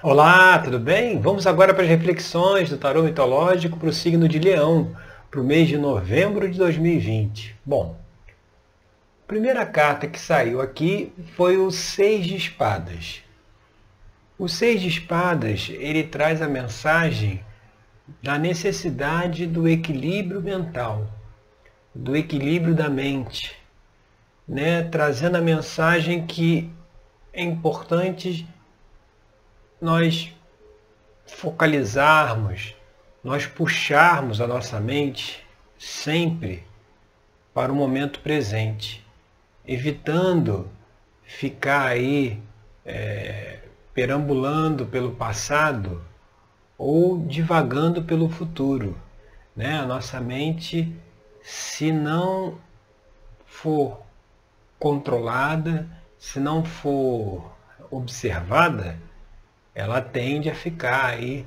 Olá, tudo bem? Vamos agora para as reflexões do tarô mitológico para o signo de Leão, para o mês de novembro de 2020. Bom, a primeira carta que saiu aqui foi o Seis de Espadas. O Seis de Espadas, ele traz a mensagem da necessidade do equilíbrio mental, do equilíbrio da mente, né? trazendo a mensagem que é importante nós focalizarmos, nós puxarmos a nossa mente sempre para o momento presente, evitando ficar aí é, perambulando pelo passado ou divagando pelo futuro. Né? A nossa mente, se não for controlada, se não for observada, ela tende a ficar aí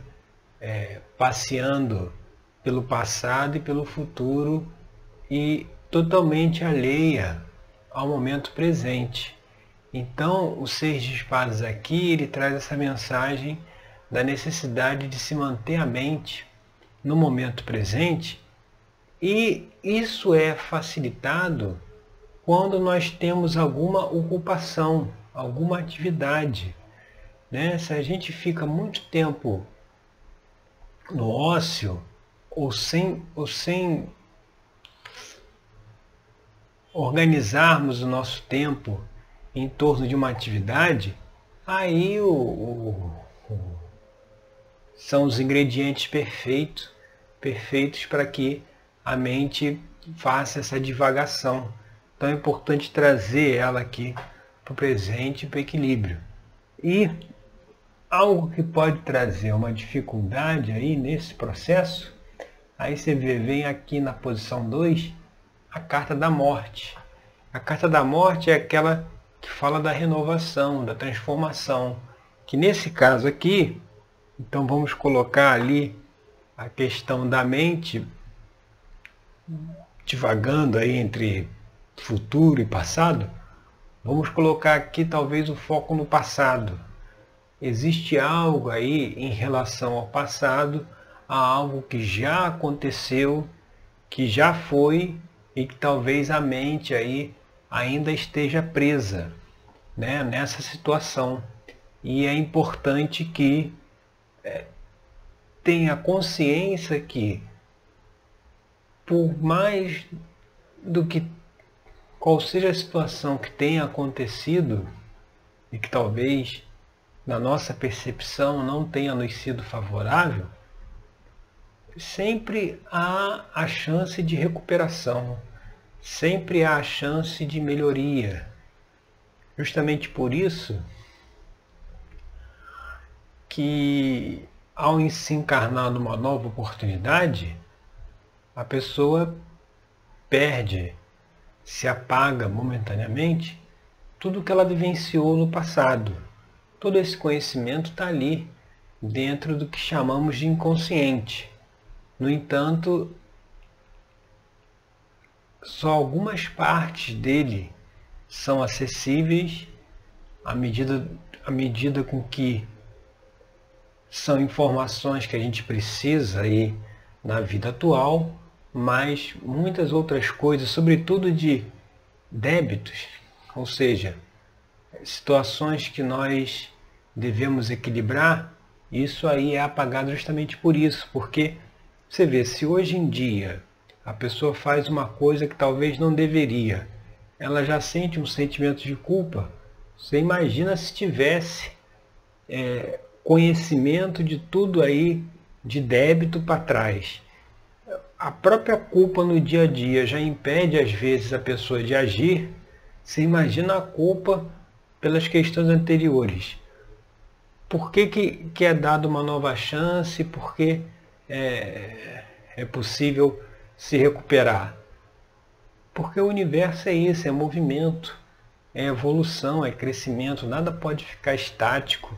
é, passeando pelo passado e pelo futuro e totalmente alheia ao momento presente. Então, o Seis de Espadas aqui, ele traz essa mensagem da necessidade de se manter a mente no momento presente e isso é facilitado quando nós temos alguma ocupação, alguma atividade. Né? Se a gente fica muito tempo no ócio ou sem, ou sem organizarmos o nosso tempo em torno de uma atividade, aí o, o, o, são os ingredientes perfeitos, perfeitos para que a mente faça essa divagação. Então é importante trazer ela aqui para o presente para o equilíbrio. E algo que pode trazer uma dificuldade aí nesse processo, aí você vê, vem aqui na posição 2 a carta da morte. A carta da morte é aquela que fala da renovação, da transformação. Que nesse caso aqui, então vamos colocar ali a questão da mente divagando aí entre futuro e passado. Vamos colocar aqui talvez o foco no passado. Existe algo aí em relação ao passado, a algo que já aconteceu, que já foi e que talvez a mente aí ainda esteja presa né, nessa situação. E é importante que é, tenha consciência que, por mais do que qual seja a situação que tenha acontecido e que talvez na nossa percepção não tenha nos sido favorável, sempre há a chance de recuperação, sempre há a chance de melhoria. Justamente por isso que ao se encarnar numa nova oportunidade, a pessoa perde, se apaga momentaneamente tudo que ela vivenciou no passado. Todo esse conhecimento está ali, dentro do que chamamos de inconsciente. No entanto, só algumas partes dele são acessíveis à medida, à medida com que são informações que a gente precisa aí na vida atual, mas muitas outras coisas, sobretudo de débitos, ou seja, situações que nós devemos equilibrar, isso aí é apagado justamente por isso, porque você vê, se hoje em dia a pessoa faz uma coisa que talvez não deveria, ela já sente um sentimento de culpa. Você imagina se tivesse é, conhecimento de tudo aí de débito para trás. A própria culpa no dia a dia já impede às vezes a pessoa de agir. Você imagina a culpa pelas questões anteriores. Por que, que, que é dado uma nova chance? Por que é, é possível se recuperar? Porque o universo é isso, é movimento, é evolução, é crescimento, nada pode ficar estático,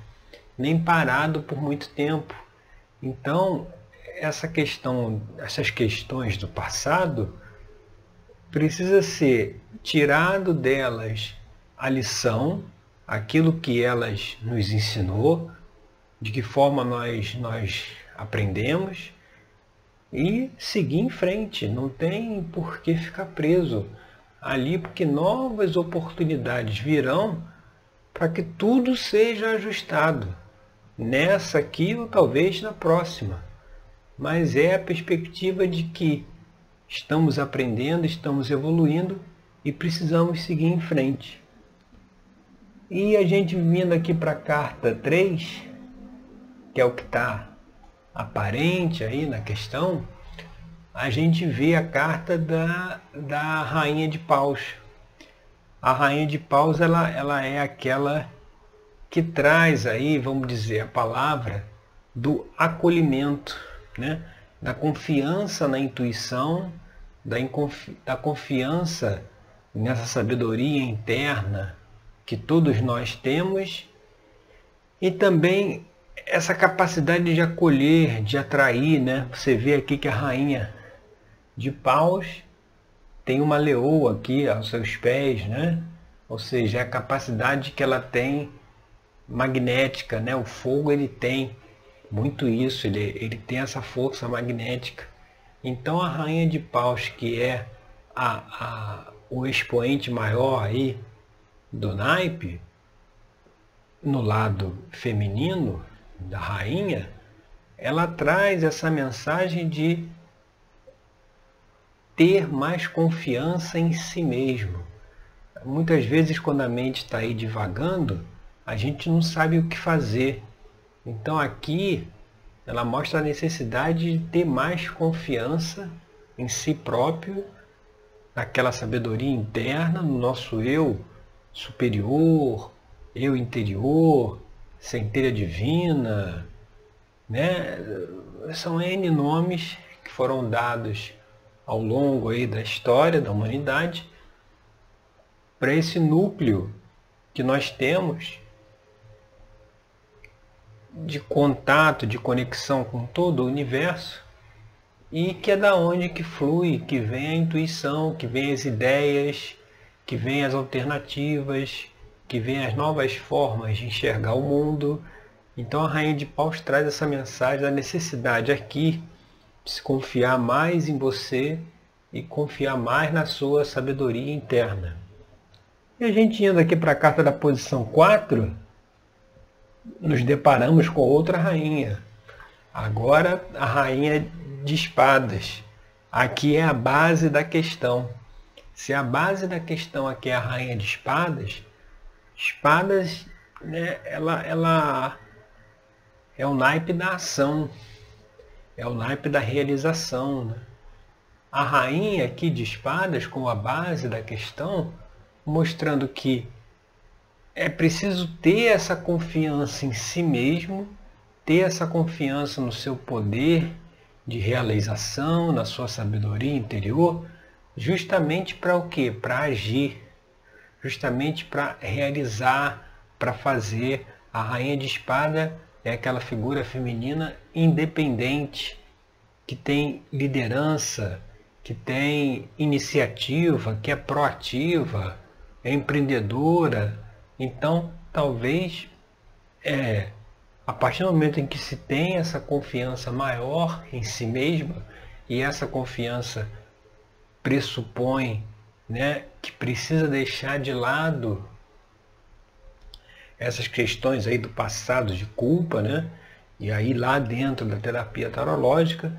nem parado por muito tempo. Então, essa questão, essas questões do passado, precisa ser tirado delas a lição aquilo que elas nos ensinou, de que forma nós, nós aprendemos e seguir em frente. Não tem por que ficar preso ali, porque novas oportunidades virão para que tudo seja ajustado. Nessa aqui ou talvez na próxima. Mas é a perspectiva de que estamos aprendendo, estamos evoluindo e precisamos seguir em frente. E a gente vindo aqui para a carta 3, que é o que está aparente aí na questão, a gente vê a carta da, da Rainha de Paus. A Rainha de Paus ela, ela é aquela que traz aí, vamos dizer, a palavra do acolhimento, né? da confiança na intuição, da, da confiança nessa sabedoria interna que todos nós temos e também essa capacidade de acolher, de atrair, né? Você vê aqui que a rainha de paus tem uma leoa aqui aos seus pés, né? Ou seja, a capacidade que ela tem magnética, né? O fogo ele tem muito isso, ele, ele tem essa força magnética. Então a rainha de paus, que é a, a, o expoente maior aí do naipe, no lado feminino da rainha, ela traz essa mensagem de ter mais confiança em si mesmo. Muitas vezes, quando a mente está aí divagando, a gente não sabe o que fazer. Então, aqui, ela mostra a necessidade de ter mais confiança em si próprio, naquela sabedoria interna, no nosso eu superior, eu interior, centelha divina, né? São N nomes que foram dados ao longo aí da história da humanidade para esse núcleo que nós temos de contato, de conexão com todo o universo e que é da onde que flui, que vem a intuição, que vem as ideias, que vem as alternativas, que vem as novas formas de enxergar o mundo. Então a Rainha de Paus traz essa mensagem da necessidade aqui se confiar mais em você e confiar mais na sua sabedoria interna. E a gente indo aqui para a carta da posição 4, nos deparamos com outra rainha. Agora a rainha de espadas. Aqui é a base da questão. Se a base da questão aqui é a rainha de espadas, espadas, né, ela, ela é o naipe da ação, é o naipe da realização. Né? A rainha aqui de espadas, como a base da questão, mostrando que é preciso ter essa confiança em si mesmo, ter essa confiança no seu poder de realização, na sua sabedoria interior, justamente para o quê? Para agir, justamente para realizar, para fazer. A rainha de espada é aquela figura feminina independente, que tem liderança, que tem iniciativa, que é proativa, é empreendedora. Então, talvez, é, a partir do momento em que se tem essa confiança maior em si mesma, e essa confiança pressupõe né, que precisa deixar de lado essas questões aí do passado de culpa, né? E aí lá dentro da terapia tarológica,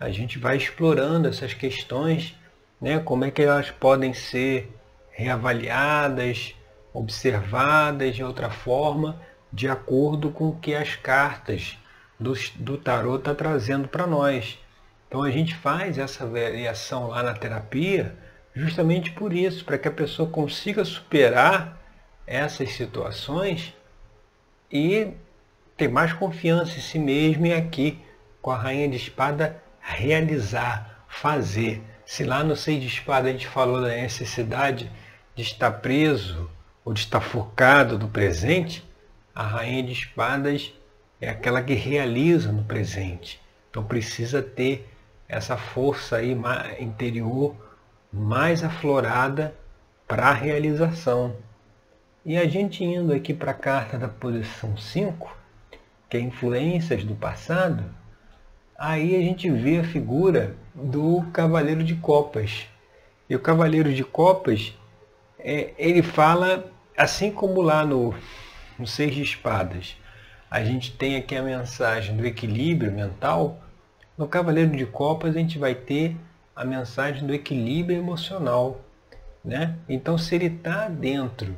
a gente vai explorando essas questões, né? Como é que elas podem ser reavaliadas, observadas de outra forma, de acordo com o que as cartas do, do tarot está trazendo para nós. Então a gente faz essa variação lá na terapia justamente por isso, para que a pessoa consiga superar essas situações e ter mais confiança em si mesmo e aqui com a rainha de espada realizar, fazer. Se lá no seis de espada a gente falou da necessidade de estar preso ou de estar focado no presente, a rainha de espadas é aquela que realiza no presente. Então precisa ter essa força aí interior mais aflorada para a realização. E a gente indo aqui para a carta da posição 5, que é influências do passado, aí a gente vê a figura do Cavaleiro de Copas. E o Cavaleiro de Copas, é, ele fala, assim como lá no, no Seis de Espadas, a gente tem aqui a mensagem do equilíbrio mental, no Cavaleiro de Copas a gente vai ter a mensagem do equilíbrio emocional. Né? Então, se ele está dentro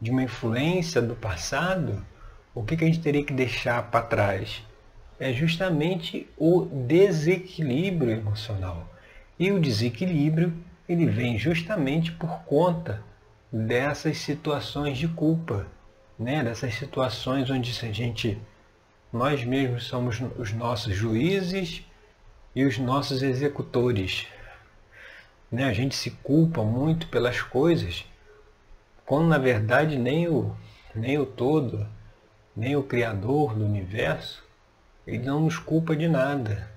de uma influência do passado, o que, que a gente teria que deixar para trás? É justamente o desequilíbrio emocional. E o desequilíbrio ele vem justamente por conta dessas situações de culpa, né? dessas situações onde a gente, nós mesmos somos os nossos juízes e os nossos executores. Né? A gente se culpa muito pelas coisas quando na verdade nem o, nem o todo, nem o Criador do universo, ele não nos culpa de nada.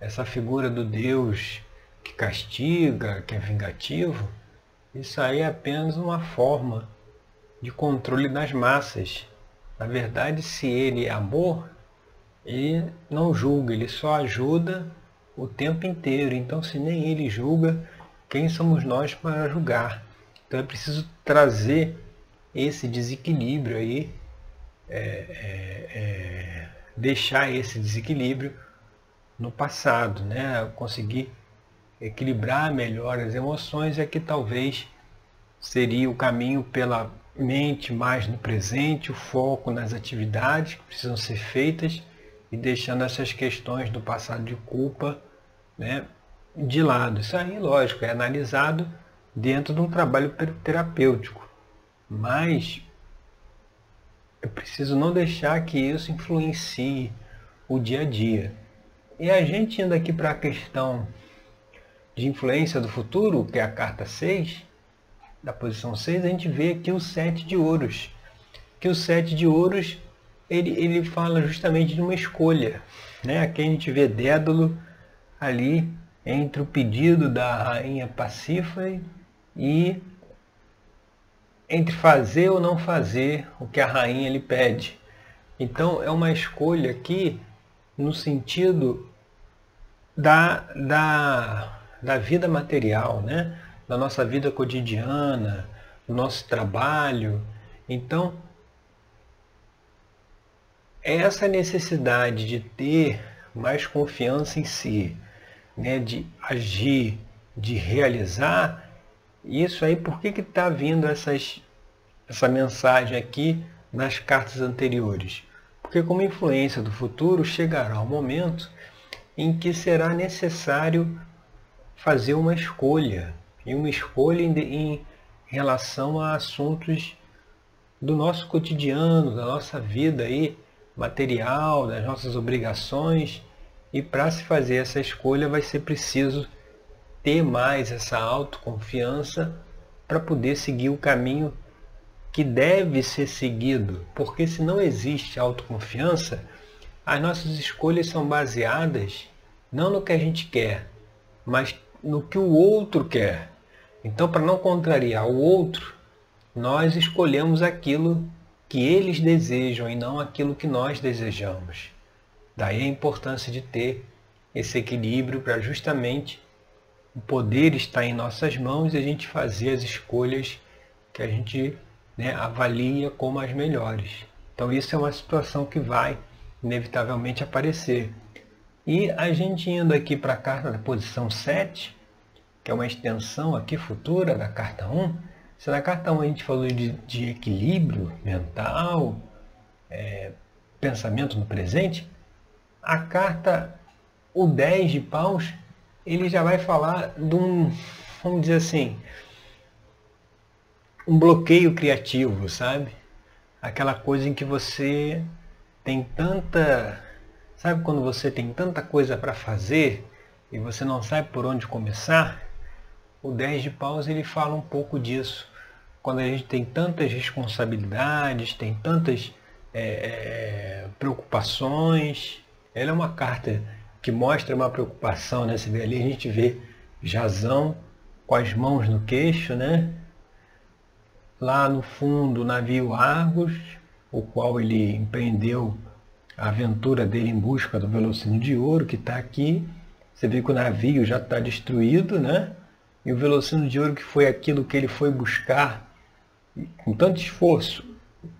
Essa figura do Deus que castiga, que é vingativo, isso aí é apenas uma forma de controle das massas. Na verdade, se ele é amor, ele não julga, ele só ajuda o tempo inteiro. Então, se nem ele julga, quem somos nós para julgar? Então é preciso trazer esse desequilíbrio aí, é, é, é, deixar esse desequilíbrio no passado, né? conseguir equilibrar melhor as emoções é que talvez seria o caminho pela mente mais no presente, o foco nas atividades que precisam ser feitas e deixando essas questões do passado de culpa né, de lado. Isso aí, lógico, é analisado dentro de um trabalho terapêutico. Mas eu preciso não deixar que isso influencie o dia a dia. E a gente indo aqui para a questão de influência do futuro, que é a carta 6, da posição 6, a gente vê aqui o 7 de ouros. Que o 7 de ouros, ele, ele fala justamente de uma escolha. Né? Aqui a gente vê Dédalo ali entre o pedido da rainha Pacífae e entre fazer ou não fazer o que a rainha lhe pede. Então é uma escolha aqui no sentido da, da, da vida material, né? da nossa vida cotidiana, do nosso trabalho. Então, é essa necessidade de ter mais confiança em si, né? de agir, de realizar, isso aí, por que está vindo essas, essa mensagem aqui nas cartas anteriores? Porque como influência do futuro chegará o um momento em que será necessário fazer uma escolha, e uma escolha em, em relação a assuntos do nosso cotidiano, da nossa vida aí, material, das nossas obrigações. E para se fazer essa escolha vai ser preciso ter mais essa autoconfiança para poder seguir o caminho que deve ser seguido. Porque se não existe autoconfiança, as nossas escolhas são baseadas não no que a gente quer, mas no que o outro quer. Então, para não contrariar o outro, nós escolhemos aquilo que eles desejam e não aquilo que nós desejamos. Daí a importância de ter esse equilíbrio para justamente o poder está em nossas mãos e a gente fazer as escolhas que a gente né, avalia como as melhores. Então isso é uma situação que vai inevitavelmente aparecer. E a gente indo aqui para a carta da posição 7, que é uma extensão aqui futura da carta 1, se na carta 1 a gente falou de, de equilíbrio mental, é, pensamento no presente, a carta o 10 de paus ele já vai falar de um, vamos dizer assim, um bloqueio criativo, sabe? Aquela coisa em que você tem tanta. Sabe quando você tem tanta coisa para fazer e você não sabe por onde começar? O 10 de paus ele fala um pouco disso. Quando a gente tem tantas responsabilidades, tem tantas é, preocupações. Ela é uma carta que mostra uma preocupação, né? Você vê ali, a gente vê Jazão com as mãos no queixo, né? Lá no fundo, o navio Argos, o qual ele empreendeu a aventura dele em busca do Velocino de Ouro, que está aqui. Você vê que o navio já está destruído, né? E o Velocino de Ouro, que foi aquilo que ele foi buscar com tanto esforço,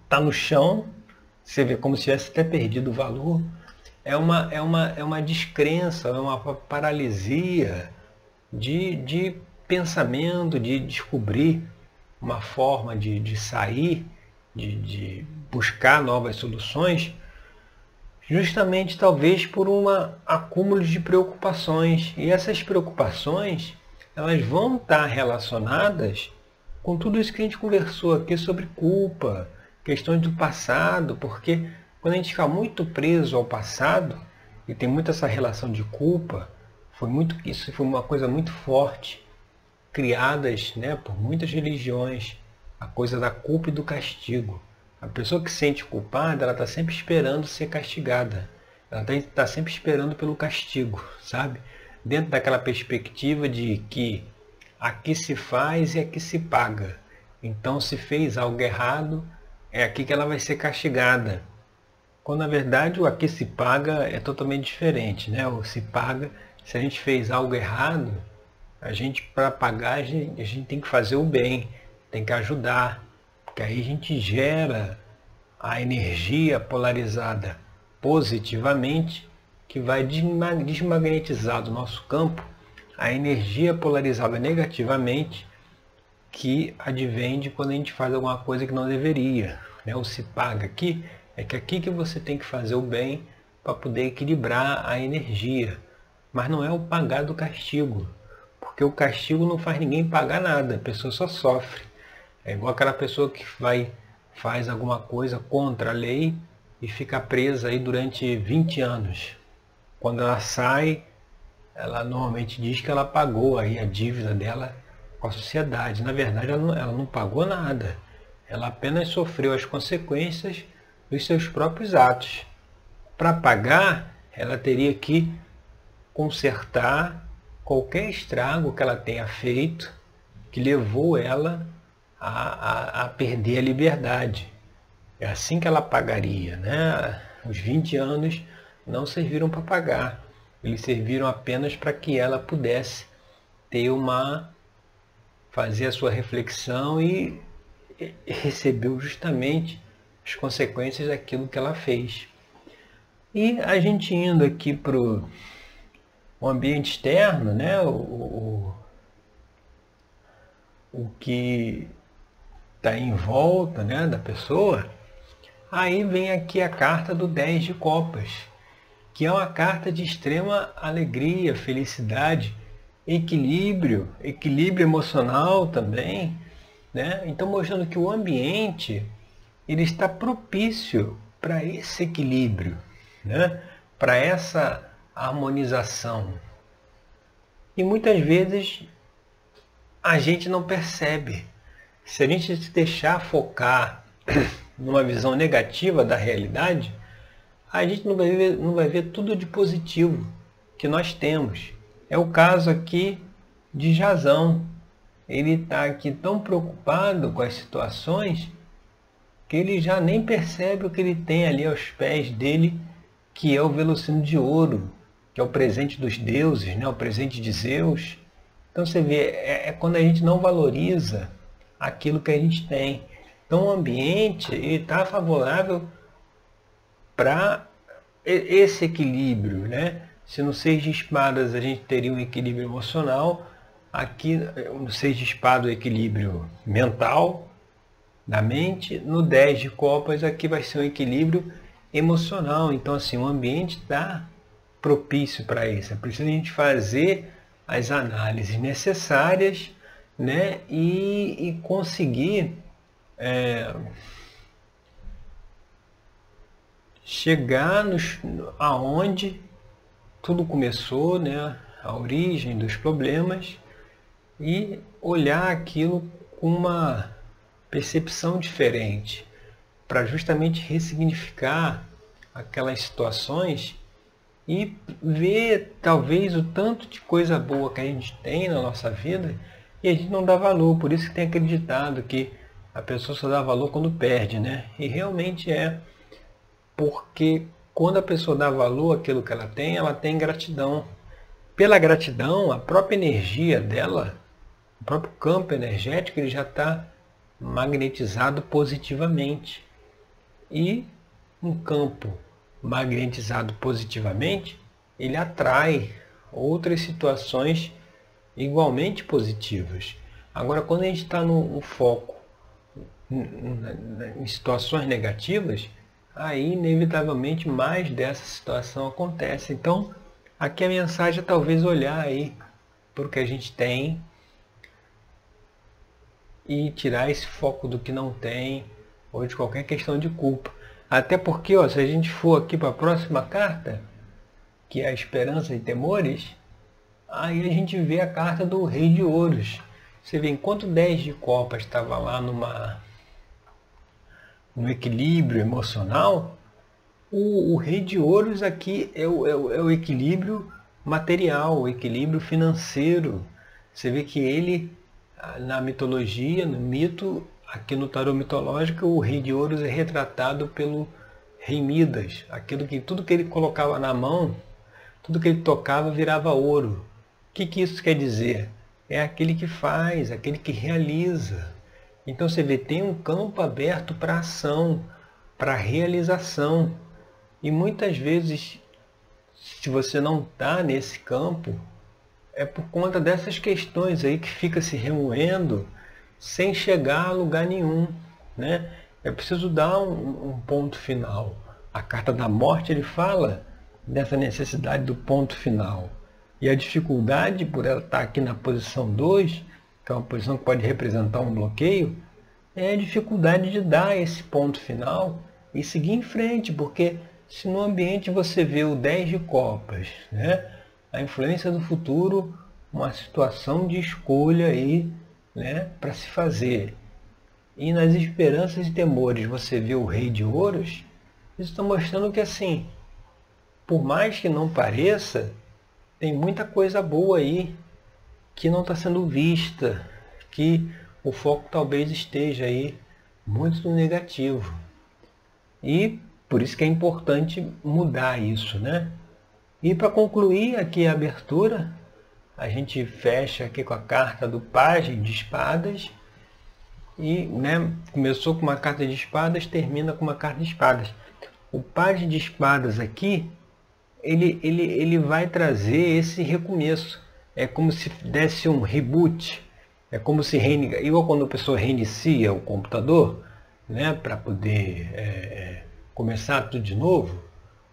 está no chão. Você vê como se tivesse até perdido o valor. É uma, é uma, é uma descrença, é uma paralisia de, de pensamento, de descobrir uma forma de, de sair, de, de buscar novas soluções justamente talvez por um acúmulo de preocupações. E essas preocupações, elas vão estar relacionadas com tudo isso que a gente conversou aqui sobre culpa, questões do passado, porque quando a gente fica muito preso ao passado, e tem muito essa relação de culpa, foi muito isso foi uma coisa muito forte, criadas né, por muitas religiões, a coisa da culpa e do castigo. A pessoa que se sente culpada, ela está sempre esperando ser castigada. Ela está sempre esperando pelo castigo, sabe? Dentro daquela perspectiva de que aqui se faz e aqui se paga. Então, se fez algo errado, é aqui que ela vai ser castigada. Quando na verdade o aqui se paga é totalmente diferente, né? O se paga, se a gente fez algo errado, a gente para pagar a gente, a gente tem que fazer o bem, tem que ajudar, que aí a gente gera a energia polarizada positivamente, que vai desmagnetizar do nosso campo a energia polarizada negativamente, que advém de quando a gente faz alguma coisa que não deveria. Né? O se paga aqui é que aqui que você tem que fazer o bem para poder equilibrar a energia. Mas não é o pagar do castigo, porque o castigo não faz ninguém pagar nada, a pessoa só sofre. É igual aquela pessoa que vai faz alguma coisa contra a lei e fica presa aí durante 20 anos. Quando ela sai, ela normalmente diz que ela pagou aí a dívida dela com a sociedade. Na verdade, ela não, ela não pagou nada. Ela apenas sofreu as consequências dos seus próprios atos. Para pagar, ela teria que consertar qualquer estrago que ela tenha feito que levou ela a, a, a perder a liberdade. É assim que ela pagaria. Né? Os 20 anos não serviram para pagar. Eles serviram apenas para que ela pudesse ter uma fazer a sua reflexão e recebeu justamente as consequências daquilo que ela fez. E a gente indo aqui para o ambiente externo, né? o, o, o que está em volta né, da pessoa, aí vem aqui a carta do 10 de copas, que é uma carta de extrema alegria, felicidade, equilíbrio, equilíbrio emocional também, né? Então mostrando que o ambiente ele está propício para esse equilíbrio, né? Para essa harmonização. E muitas vezes a gente não percebe se a gente se deixar focar numa visão negativa da realidade, a gente não vai ver, não vai ver tudo de positivo que nós temos. É o caso aqui de Jazão. Ele está aqui tão preocupado com as situações que ele já nem percebe o que ele tem ali aos pés dele, que é o velocino de ouro, que é o presente dos deuses, né? o presente de Zeus. Então você vê, é, é quando a gente não valoriza aquilo que a gente tem. Então o ambiente está favorável para esse equilíbrio. Né? Se no seis de espadas a gente teria um equilíbrio emocional, aqui no seis de espadas o equilíbrio mental da mente, no 10 de copas aqui vai ser um equilíbrio emocional. Então assim, o ambiente está propício para isso. É preciso a gente fazer as análises necessárias né? e, e conseguir é, chegar nos, aonde tudo começou, né? a origem dos problemas, e olhar aquilo com uma percepção diferente, para justamente ressignificar aquelas situações e ver talvez o tanto de coisa boa que a gente tem na nossa vida e a gente não dá valor, por isso que tem acreditado que a pessoa só dá valor quando perde, né? E realmente é porque quando a pessoa dá valor àquilo que ela tem, ela tem gratidão. Pela gratidão, a própria energia dela, o próprio campo energético, ele já está magnetizado positivamente. E um campo magnetizado positivamente, ele atrai outras situações igualmente positivas. Agora, quando a gente está no, foco em situações negativas, aí inevitavelmente mais dessa situação acontece. Então, aqui a mensagem é talvez olhar aí para o que a gente tem e tirar esse foco do que não tem ou de qualquer questão de culpa. Até porque, ó, se a gente for aqui para a próxima carta, que é a esperança e temores, aí a gente vê a carta do rei de ouros. Você vê, enquanto 10 de copas estava lá numa no equilíbrio emocional, o, o, rei de ouros aqui é o, é, o, é o equilíbrio material, o equilíbrio financeiro. Você vê que ele, na mitologia, no mito, aqui no tarô mitológico, o rei de ouros é retratado pelo rei Midas. Aquilo que tudo que ele colocava na mão, tudo que ele tocava virava ouro. O que, que isso quer dizer? É aquele que faz, aquele que realiza. Então você vê, tem um campo aberto para ação, para realização. E muitas vezes, se você não está nesse campo, é por conta dessas questões aí que fica se remoendo sem chegar a lugar nenhum. Né? É preciso dar um, um ponto final. A carta da morte ele fala dessa necessidade do ponto final. E a dificuldade por ela estar aqui na posição 2 que é uma posição que pode representar um bloqueio, é a dificuldade de dar esse ponto final e seguir em frente, porque se no ambiente você vê o 10 de copas, né, a influência do futuro, uma situação de escolha aí, né, para se fazer. E nas esperanças e temores você vê o rei de ouros, isso está mostrando que assim, por mais que não pareça, tem muita coisa boa aí que não está sendo vista, que o foco talvez esteja aí muito no negativo. E por isso que é importante mudar isso, né? E para concluir aqui a abertura, a gente fecha aqui com a carta do Pajem de Espadas. E né, começou com uma carta de espadas, termina com uma carta de espadas. O Pajem de Espadas aqui, ele, ele, ele vai trazer esse recomeço é como se desse um reboot. É como se reinicia, igual quando a pessoa reinicia o computador, né, para poder é, é, começar tudo de novo.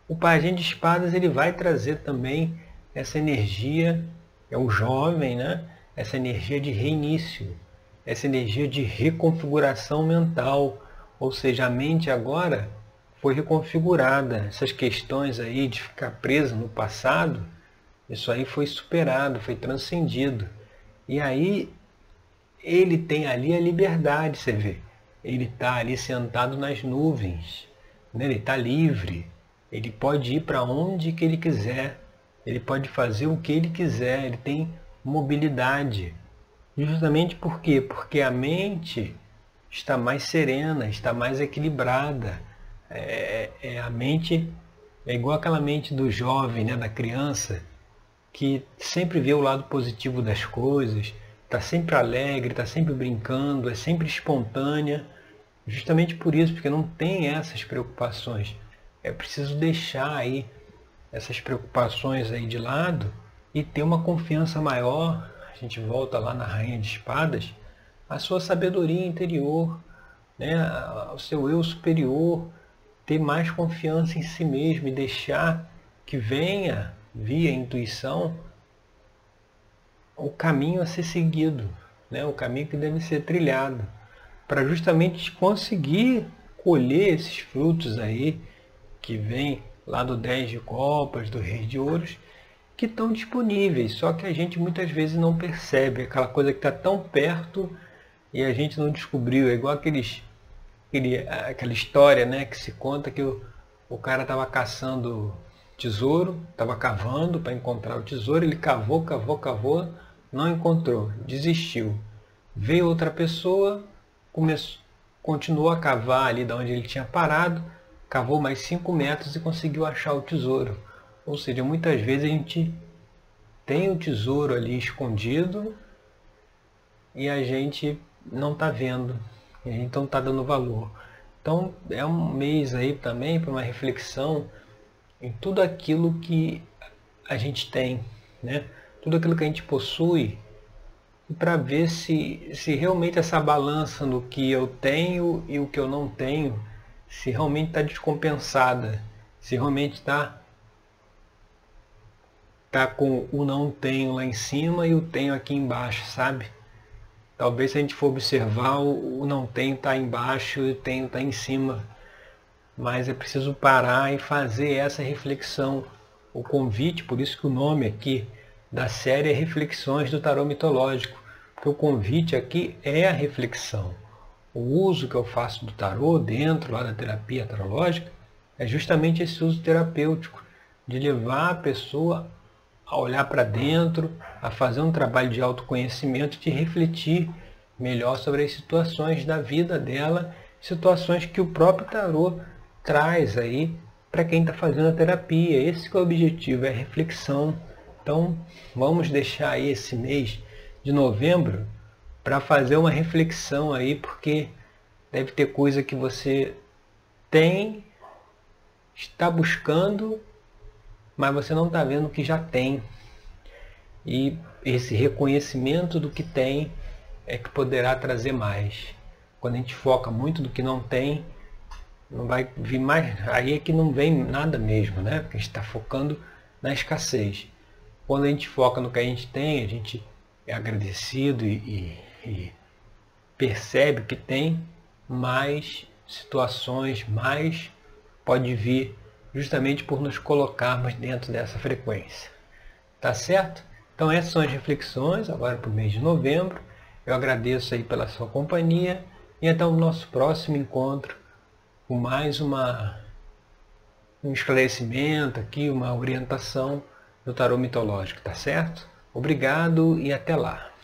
O pajem de espadas ele vai trazer também essa energia, é o jovem, né? Essa energia de reinício, essa energia de reconfiguração mental, ou seja, a mente agora foi reconfigurada. Essas questões aí de ficar presa no passado, isso aí foi superado, foi transcendido. E aí ele tem ali a liberdade, você vê. Ele está ali sentado nas nuvens. Né? Ele está livre. Ele pode ir para onde que ele quiser. Ele pode fazer o que ele quiser. Ele tem mobilidade. Justamente por quê? Porque a mente está mais serena, está mais equilibrada. É, é, é a mente é igual aquela mente do jovem, né, da criança, que sempre vê o lado positivo das coisas, está sempre alegre, está sempre brincando, é sempre espontânea, justamente por isso, porque não tem essas preocupações. É preciso deixar aí essas preocupações aí de lado e ter uma confiança maior. A gente volta lá na Rainha de Espadas, a sua sabedoria interior, né, o seu eu superior, ter mais confiança em si mesmo e deixar que venha via intuição, o caminho a ser seguido, né? o caminho que deve ser trilhado, para justamente conseguir colher esses frutos aí que vem lá do 10 de copas, do rei de ouros, que estão disponíveis, só que a gente muitas vezes não percebe, aquela coisa que está tão perto e a gente não descobriu, é igual aqueles, aquele, aquela história né, que se conta que o, o cara estava caçando tesouro, estava cavando para encontrar o tesouro, ele cavou, cavou, cavou, não encontrou, desistiu. Veio outra pessoa, começou, continuou a cavar ali de onde ele tinha parado, cavou mais 5 metros e conseguiu achar o tesouro. Ou seja, muitas vezes a gente tem o tesouro ali escondido e a gente não está vendo, e a gente não está dando valor. Então é um mês aí também para uma reflexão em tudo aquilo que a gente tem, né? tudo aquilo que a gente possui, para ver se, se realmente essa balança no que eu tenho e o que eu não tenho, se realmente está descompensada, se realmente está tá com o não tenho lá em cima e o tenho aqui embaixo, sabe? Talvez se a gente for observar, o não tenho está embaixo e o tenho está em cima. Mas é preciso parar e fazer essa reflexão. O convite, por isso que o nome aqui da série é Reflexões do Tarô Mitológico. Porque o convite aqui é a reflexão. O uso que eu faço do tarô dentro lá da terapia tarológica é justamente esse uso terapêutico, de levar a pessoa a olhar para dentro, a fazer um trabalho de autoconhecimento, de refletir melhor sobre as situações da vida dela, situações que o próprio tarô traz aí para quem está fazendo a terapia. Esse é o objetivo, é reflexão. Então, vamos deixar aí esse mês de novembro para fazer uma reflexão aí, porque deve ter coisa que você tem, está buscando mas você não está vendo que já tem. E esse reconhecimento do que tem é que poderá trazer mais. Quando a gente foca muito do que não tem, não vai vir mais. Aí é que não vem nada mesmo, né? Porque a gente está focando na escassez. Quando a gente foca no que a gente tem, a gente é agradecido e, e percebe que tem mais situações, mais pode vir justamente por nos colocarmos dentro dessa frequência. Tá certo? Então essas são as reflexões agora para o mês de novembro. Eu agradeço aí pela sua companhia e até o nosso próximo encontro com mais uma um esclarecimento aqui, uma orientação do tarô mitológico, tá certo? Obrigado e até lá.